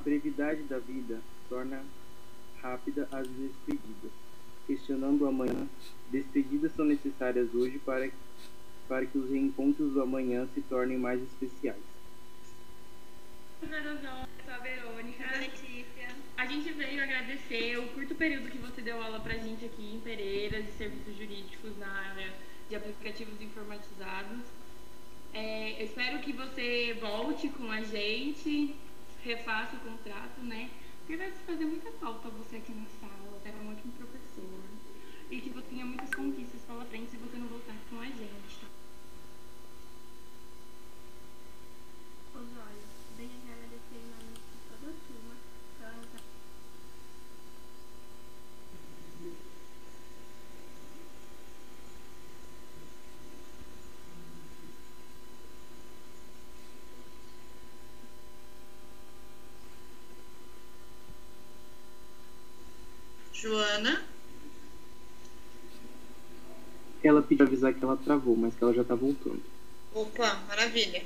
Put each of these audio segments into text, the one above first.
brevidade da vida torna rápida as despedidas. Questionando o amanhã, despedidas são necessárias hoje para, para que os reencontros do amanhã se tornem mais especiais. Sou a Verônica. A gente veio agradecer o curto período que você deu aula pra gente aqui em Pereiras de serviços jurídicos na área de aplicativos informatizados. É, eu espero que você volte com a gente, refaça o contrato, né? Porque vai fazer muita falta você aqui na sala, você é um ótimo professor. E que você tenha muitas conquistas pela frente se você não voltar com a gente. Joana. Ela pediu avisar que ela travou, mas que ela já tá voltando. Opa, maravilha.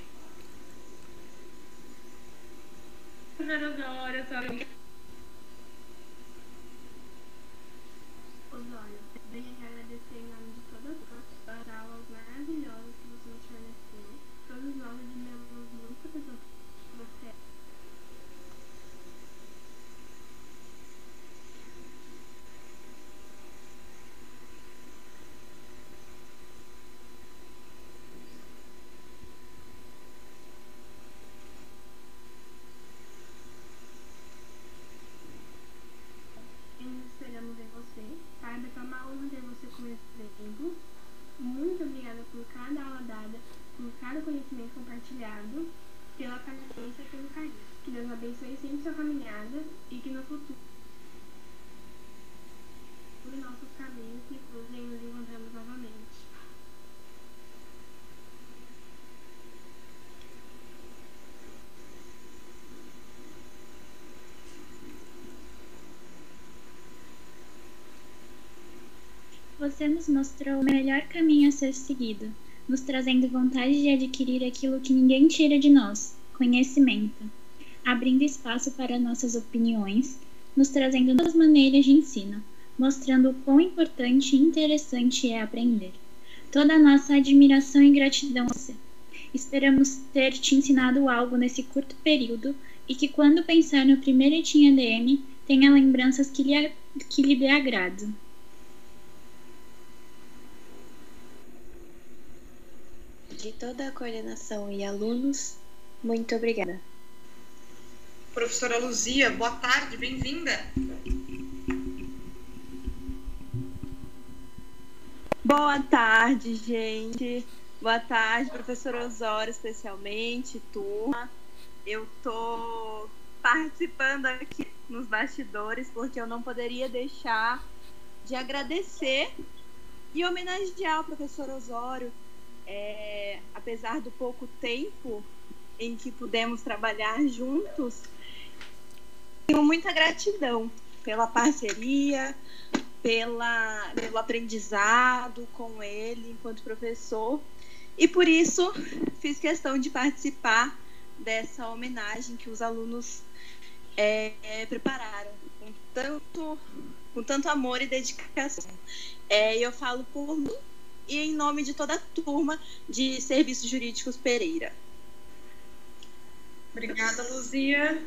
Osório, venho aqui agradecer em nome de todas as aulas maravilhosas que você nos forneceu. Todos nós admiramos muito a pessoa que você é. E nos espelhamos em você. Saiba que é uma honra ter você como exemplo. Muito obrigada por cada aula dada, por cada conhecimento compartilhado, pela paciência e pelo carinho. Que Deus abençoe sempre sua caminhada e que no futuro os nossos caminhos se cruzem e nos encontramos novamente. Você nos mostrou o melhor caminho a ser seguido, nos trazendo vontade de adquirir aquilo que ninguém tira de nós, conhecimento, abrindo espaço para nossas opiniões, nos trazendo novas maneiras de ensino, mostrando o quão importante e interessante é aprender. Toda a nossa admiração e gratidão a você. Esperamos ter te ensinado algo nesse curto período e que quando pensar no primeiro Etim ADM, tenha lembranças que lhe, que lhe dê agrado. De toda a coordenação e alunos, muito obrigada. Professora Luzia, boa tarde, bem-vinda. Boa tarde, gente. Boa tarde, professor Osório, especialmente, turma. Eu tô participando aqui nos bastidores porque eu não poderia deixar de agradecer e homenagear o professor Osório. É, apesar do pouco tempo em que pudemos trabalhar juntos, tenho muita gratidão pela parceria, pela, pelo aprendizado com ele enquanto professor. E por isso fiz questão de participar dessa homenagem que os alunos é, é, prepararam com tanto, com tanto amor e dedicação. É, eu falo por mim e em nome de toda a turma de Serviços Jurídicos Pereira. Obrigada, Luzia.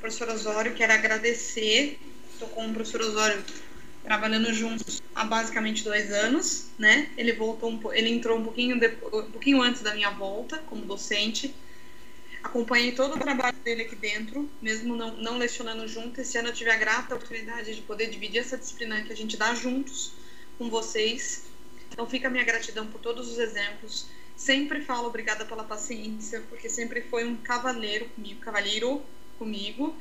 Professor Osório, quero agradecer. Estou com o professor Osório trabalhando juntos há basicamente dois anos, né? Ele voltou, um, ele entrou um pouquinho, depois, um pouquinho antes da minha volta como docente. Acompanhei todo o trabalho dele aqui dentro, mesmo não, não lecionando junto. Esse ano eu tive a grata oportunidade de poder dividir essa disciplina que a gente dá juntos com vocês. Então fica a minha gratidão por todos os exemplos. Sempre falo obrigada pela paciência, porque sempre foi um cavaleiro comigo, cavalheiro comigo.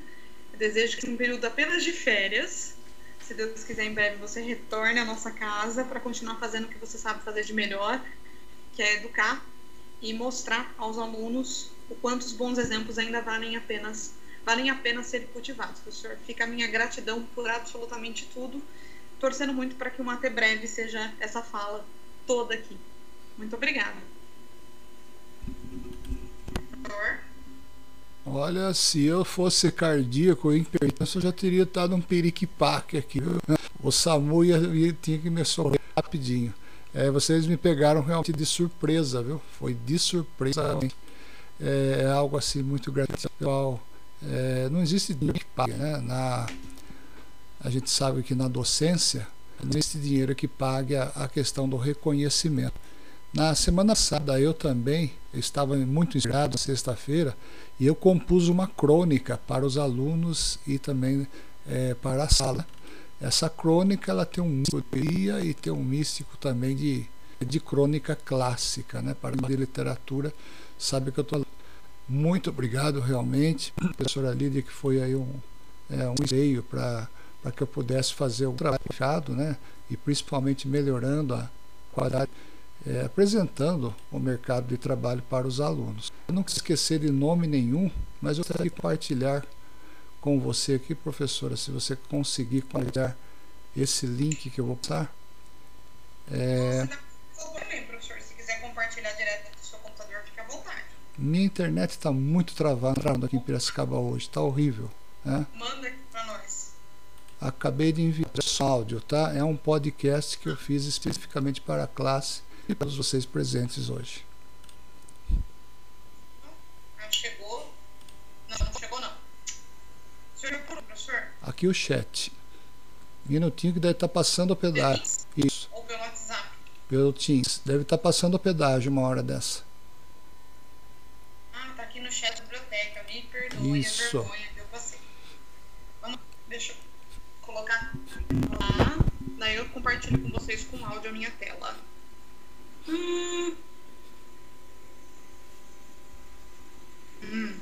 Eu desejo que um período apenas de férias, se Deus quiser, em breve você retorne à nossa casa para continuar fazendo o que você sabe fazer de melhor, que é educar e mostrar aos alunos o quanto os bons exemplos ainda valem apenas valem a pena serem cultivados. Professor, fica a minha gratidão por absolutamente tudo, torcendo muito para que uma até breve seja essa fala toda aqui. Muito obrigada. Olha, se eu fosse cardíaco ou hipertenso, eu já teria dado um periquipaque aqui. O SAMU ia, ia, tinha que me socorrer rapidinho. É, vocês me pegaram realmente de surpresa, viu? Foi de surpresa. É, é algo assim muito gratificante. É, não existe dinheiro que pague, né? Na, a gente sabe que na docência não existe dinheiro que pague a, a questão do reconhecimento. Na semana passada eu também estava muito inspirado, sexta-feira, e eu compus uma crônica para os alunos e também é, para a sala. Essa crônica ela tem um místico de e tem um místico também de, de crônica clássica, né? Para de literatura, sabe que eu estou muito obrigado realmente, professora Lídia, que foi aí um, é, um para para que eu pudesse fazer o trabalho, né? E principalmente melhorando a qualidade é, apresentando o mercado de trabalho para os alunos. Eu não quis esquecer de nome nenhum, mas eu quero compartilhar com você aqui, professora, se você conseguir compartilhar esse link que eu vou passar. É... professor. Se quiser compartilhar direto seu computador, à vontade. Minha internet está muito travada aqui em Piracicaba hoje, está horrível. Né? Manda aqui. Acabei de enviar esse áudio, tá? É um podcast que eu fiz especificamente para a classe e para vocês presentes hoje. Ah, chegou? Não, não chegou não. Senhor, professor? Aqui o chat. Minutinho que deve estar passando o pedágio. Isso. Ou pelo WhatsApp? Pelo Teams. Deve estar passando o pedágio uma hora dessa. Ah, tá aqui no chat da biblioteca. Me perdoe Isso. a vergonha que eu passei. Vamos, deixa eu colocar lá. Daí eu compartilho com vocês com áudio a minha tela. Hum. Hum.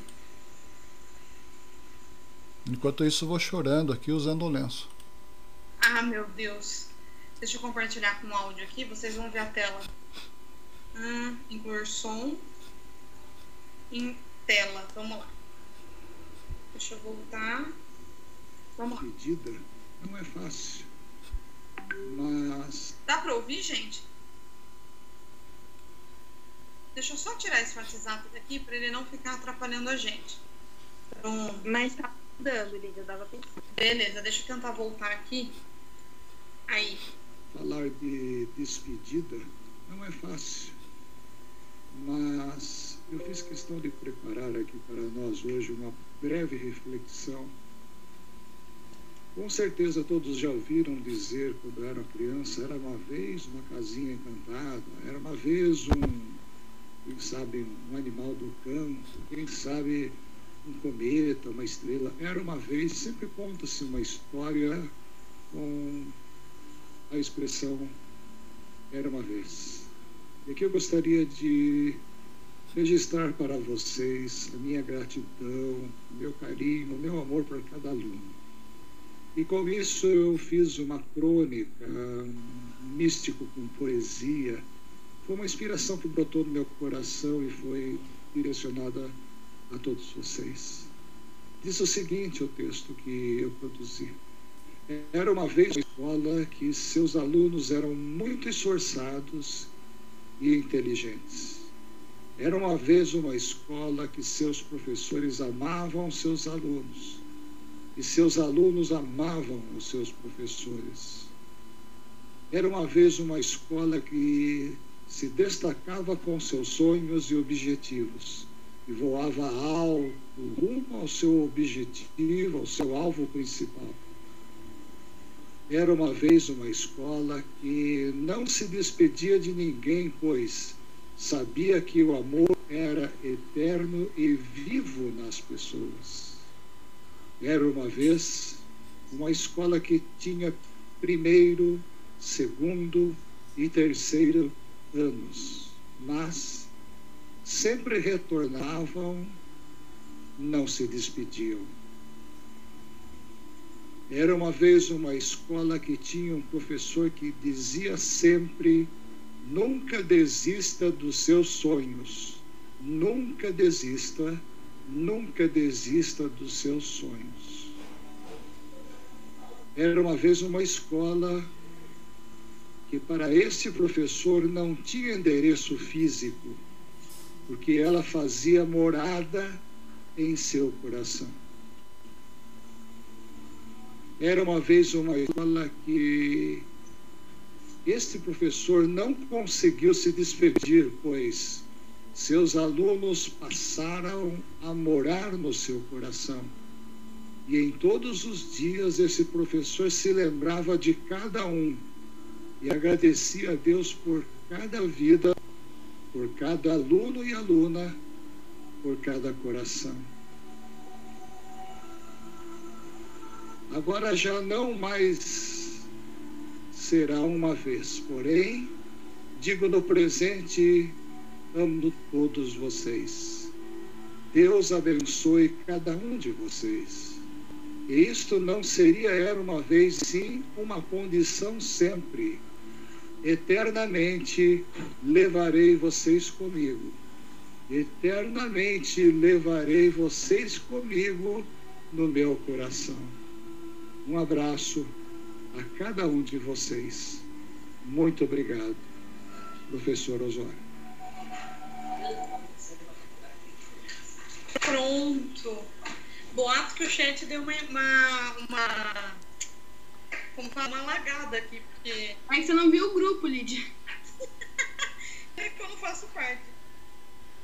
Enquanto isso, eu vou chorando aqui usando o lenço. Ah, meu Deus. Deixa eu compartilhar com o áudio aqui, vocês vão ver a tela. Hum, incluir som em tela. Vamos lá. Deixa eu voltar. Vamos lá. Medida não é fácil. Mas. Dá pra ouvir, gente? Deixa eu só tirar esse WhatsApp daqui para ele não ficar atrapalhando a gente. Pronto. Mas tá dando, Lídia, dava pensando. Beleza, deixa eu tentar voltar aqui. Aí. Falar de despedida não é fácil. Mas eu fiz questão de preparar aqui para nós hoje uma breve reflexão. Com certeza todos já ouviram dizer quando eram criança, era uma vez uma casinha encantada, era uma vez um quem sabe um animal do campo, quem sabe um cometa, uma estrela. Era uma vez, sempre conta-se uma história com a expressão era uma vez. E aqui eu gostaria de registrar para vocês a minha gratidão, meu carinho, meu amor por cada aluno. E com isso eu fiz uma crônica, um místico com poesia, foi uma inspiração que brotou no meu coração e foi direcionada a todos vocês. Diz o seguinte o texto que eu produzi. Era uma vez uma escola que seus alunos eram muito esforçados e inteligentes. Era uma vez uma escola que seus professores amavam seus alunos e seus alunos amavam os seus professores. Era uma vez uma escola que se destacava com seus sonhos e objetivos e voava alto rumo ao seu objetivo, ao seu alvo principal. Era uma vez uma escola que não se despedia de ninguém, pois sabia que o amor era eterno e vivo nas pessoas. Era uma vez uma escola que tinha primeiro, segundo e terceiro anos, mas sempre retornavam, não se despediam. Era uma vez uma escola que tinha um professor que dizia sempre: nunca desista dos seus sonhos, nunca desista, nunca desista dos seus sonhos. Era uma vez uma escola que para esse professor não tinha endereço físico, porque ela fazia morada em seu coração. Era uma vez uma escola que este professor não conseguiu se despedir, pois seus alunos passaram a morar no seu coração. E em todos os dias esse professor se lembrava de cada um e agradecia a Deus por cada vida, por cada aluno e aluna, por cada coração. Agora já não mais será uma vez, porém, digo no presente, amo todos vocês. Deus abençoe cada um de vocês. E isto não seria era uma vez, sim, uma condição sempre. Eternamente levarei vocês comigo. Eternamente levarei vocês comigo no meu coração. Um abraço a cada um de vocês. Muito obrigado, professor Osório. Pronto. Boato que o chat deu uma. uma, uma como falar, uma lagada aqui, porque. Aí você não viu o grupo, Lídia. é que eu não faço parte.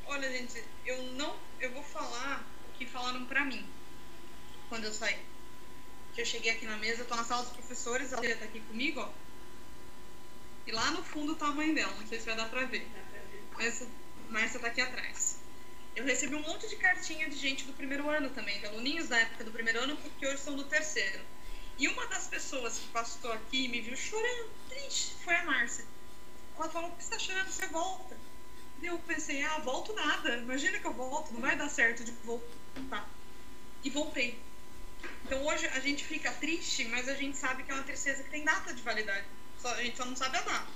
Olha, gente, eu não. Eu vou falar o que falaram pra mim quando eu saí que eu cheguei aqui na mesa, eu tô na sala dos professores, a Leia tá aqui comigo, ó. E lá no fundo tá a mãe dela, não sei se vai dar pra ver. Mas Márcia tá aqui atrás. Eu recebi um monte de cartinha de gente do primeiro ano também, de aluninhos da época do primeiro ano, porque hoje são do terceiro. E uma das pessoas que passou aqui e me viu chorando, triste, foi a Márcia. Ela falou, por que você tá chorando? Você volta. E eu pensei, ah, volto nada. Imagina que eu volto, não vai dar certo de voltar. E voltei. Então hoje a gente fica triste, mas a gente sabe que é uma tristeza que tem data de validade. Só, a gente só não sabe a data.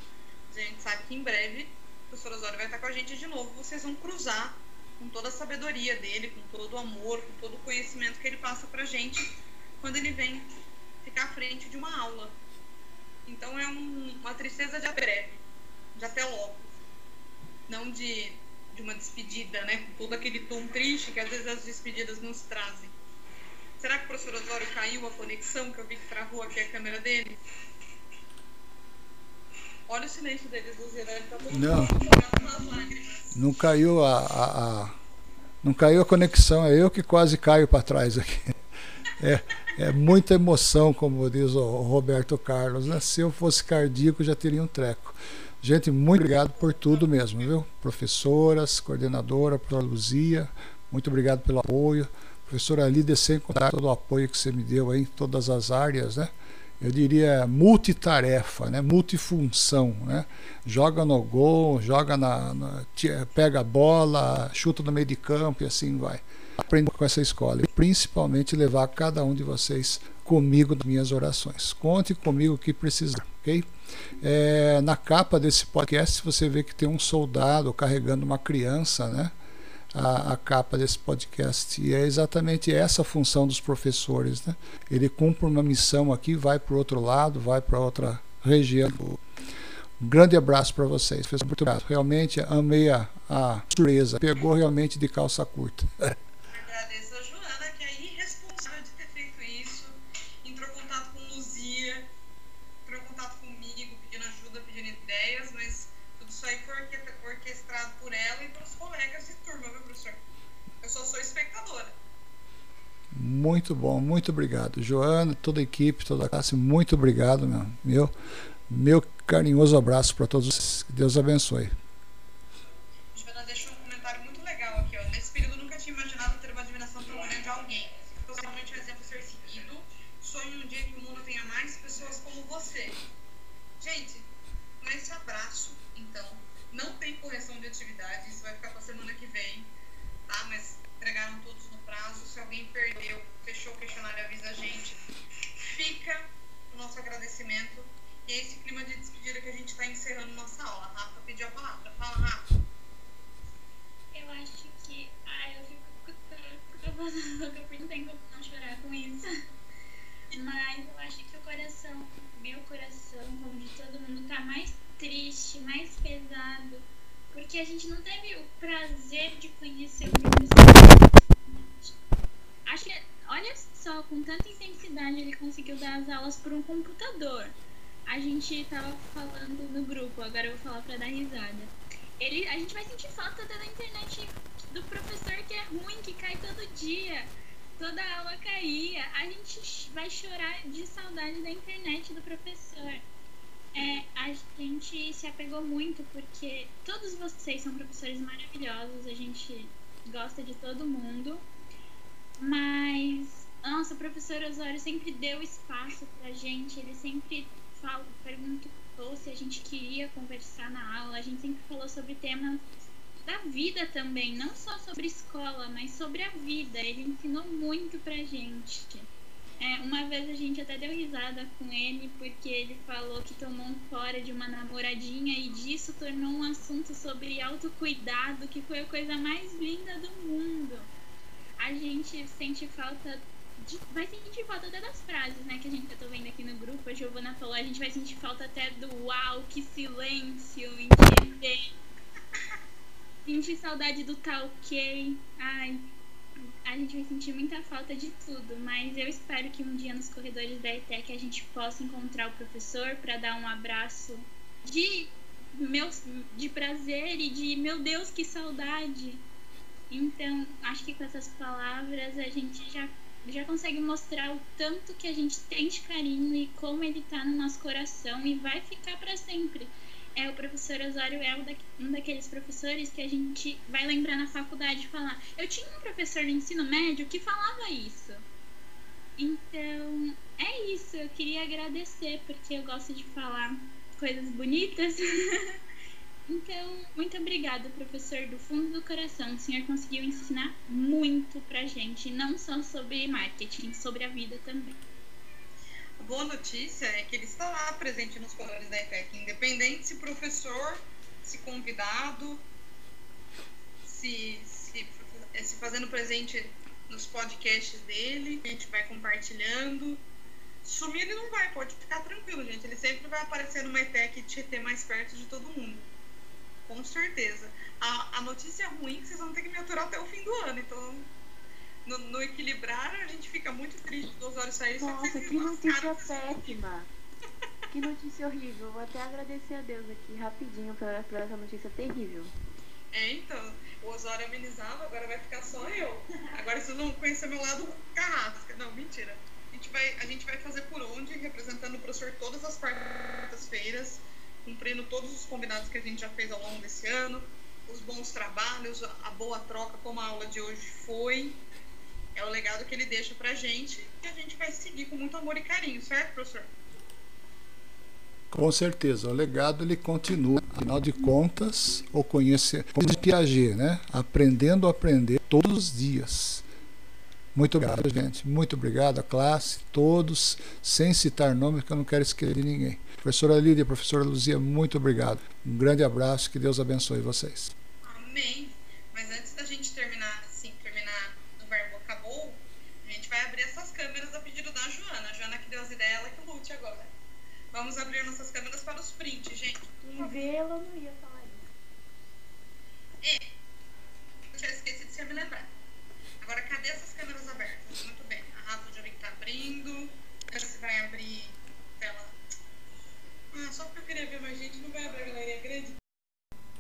A gente sabe que em breve o professor Osório vai estar com a gente de novo. Vocês vão cruzar com toda a sabedoria dele, com todo o amor, com todo o conhecimento que ele passa pra gente quando ele vem ficar à frente de uma aula. Então é um, uma tristeza de breve, de até logo. Não de, de uma despedida, né? Com todo aquele tom triste que às vezes as despedidas nos trazem. Será que o professor Osório caiu a conexão que eu vi que travou aqui a câmera dele? Olha o silêncio deles, Luzira. Ele tá todo Não. Não caiu a, a, a- não caiu a conexão, é eu que quase caio para trás aqui. É, é muita emoção, como diz o Roberto Carlos. Né? Se eu fosse cardíaco, já teria um treco. Gente, muito obrigado por tudo mesmo, viu? Professoras, coordenadora, professora Luzia, muito obrigado pelo apoio. Professora Lídia, sem contar todo o apoio que você me deu aí em todas as áreas, né? Eu diria multitarefa, né? multifunção, né? Joga no gol, joga na, na- pega a bola, chuta no meio de campo e assim vai. Aprenda com essa escola e principalmente levar cada um de vocês comigo nas minhas orações. Conte comigo o que precisar, ok? É, na capa desse podcast você vê que tem um soldado carregando uma criança, né? A, a capa desse podcast. E é exatamente essa a função dos professores. Né? Ele cumpre uma missão aqui, vai para o outro lado, vai para outra região. Um grande abraço para vocês. Foi muito obrigado. Realmente amei a, a surpresa. Pegou realmente de calça curta. Muito bom, muito obrigado. Joana, toda a equipe, toda a classe, muito obrigado, meu. Meu, meu carinhoso abraço para todos. Que Deus abençoe. Fica o nosso agradecimento. E é esse clima de despedida que a gente está encerrando nossa aula. Rafa pediu a palavra. Fala, Rafa. Eu acho que. Ai, eu fico fico louca porque não tem como não chorar com isso. Mas eu acho que o coração, meu coração, como de todo mundo, tá mais triste, mais pesado. Porque a gente não teve o prazer de conhecer o professor. Acho que, olha só, com tanta intensidade ele conseguiu dar as aulas por um computador. A gente tava falando no grupo, agora eu vou falar pra dar risada. Ele, a gente vai sentir falta da internet do professor que é ruim, que cai todo dia. Toda aula caía. A gente vai chorar de saudade da internet do professor. É, a gente se apegou muito porque todos vocês são professores maravilhosos, a gente gosta de todo mundo, mas nossa, o professor Osório sempre deu espaço pra gente, ele sempre fala, perguntou se a gente queria conversar na aula, a gente sempre falou sobre temas da vida também, não só sobre escola, mas sobre a vida. Ele ensinou muito pra gente. É, uma vez a gente até deu risada com ele porque ele falou que tomou um fora de uma namoradinha e disso tornou um assunto sobre autocuidado, que foi a coisa mais linda do mundo. A gente sente falta de, vai sentir falta até das frases, né, que a gente tá vendo aqui no grupo. A Giovana falou, a gente vai sentir falta até do uau, que silêncio, entender. sentir saudade do tá ok. Ai, a gente vai sentir muita falta de tudo, mas eu espero que um dia nos corredores da ETEC a gente possa encontrar o professor para dar um abraço de meus de prazer e de meu Deus que saudade. Então, acho que com essas palavras a gente já já consegue mostrar o tanto que a gente tem de carinho e como ele está no nosso coração e vai ficar para sempre é o professor Osório é um daqueles professores que a gente vai lembrar na faculdade falar. Eu tinha um professor no ensino médio que falava isso. Então, é isso. Eu queria agradecer porque eu gosto de falar coisas bonitas. então, muito obrigada, professor, do fundo do coração. O senhor conseguiu ensinar muito pra gente, não só sobre marketing, sobre a vida também boa notícia é que ele está lá presente nos colores da ETEC, independente se professor, se convidado, se, se, se fazendo presente nos podcasts dele, a gente vai compartilhando. Sumir ele não vai, pode ficar tranquilo, gente. Ele sempre vai aparecer numa ETEC e ter mais perto de todo mundo. Com certeza. A, a notícia ruim é que vocês vão ter que me aturar até o fim do ano, então no, no equilibrar, a gente fica muito triste do Osório sair. Nossa, que notícia péssima. que notícia horrível. Vou até agradecer a Deus aqui rapidinho por, por essa notícia terrível. É, então. O Osório amenizava, agora vai ficar só eu. Agora vocês vão conhecer meu lado carrasca. Não, mentira. A gente vai, a gente vai fazer por onde, representando o professor todas as quartas-feiras, cumprindo todos os combinados que a gente já fez ao longo desse ano, os bons trabalhos, a boa troca, como a aula de hoje foi é o legado que ele deixa pra gente e a gente vai seguir com muito amor e carinho, certo, professor? Com certeza, o legado ele continua. Afinal de contas, o conhecer, como diz Piaget, né? Aprendendo a aprender todos os dias. Muito obrigado, gente. Muito obrigado, a classe, todos, sem citar nomes, que eu não quero esquecer de ninguém. Professora Lídia, professora Luzia, muito obrigado. Um grande abraço, que Deus abençoe vocês. Amém. Mas antes da gente terminar vai abrir essas câmeras a pedido da Joana. A Joana que deu as ideias, ela que lute agora. Vamos abrir nossas câmeras para os prints, gente. Quem vê, ela não ia falar isso. É. só porque eu queria ver mais gente, não vai abrir a galeria grande?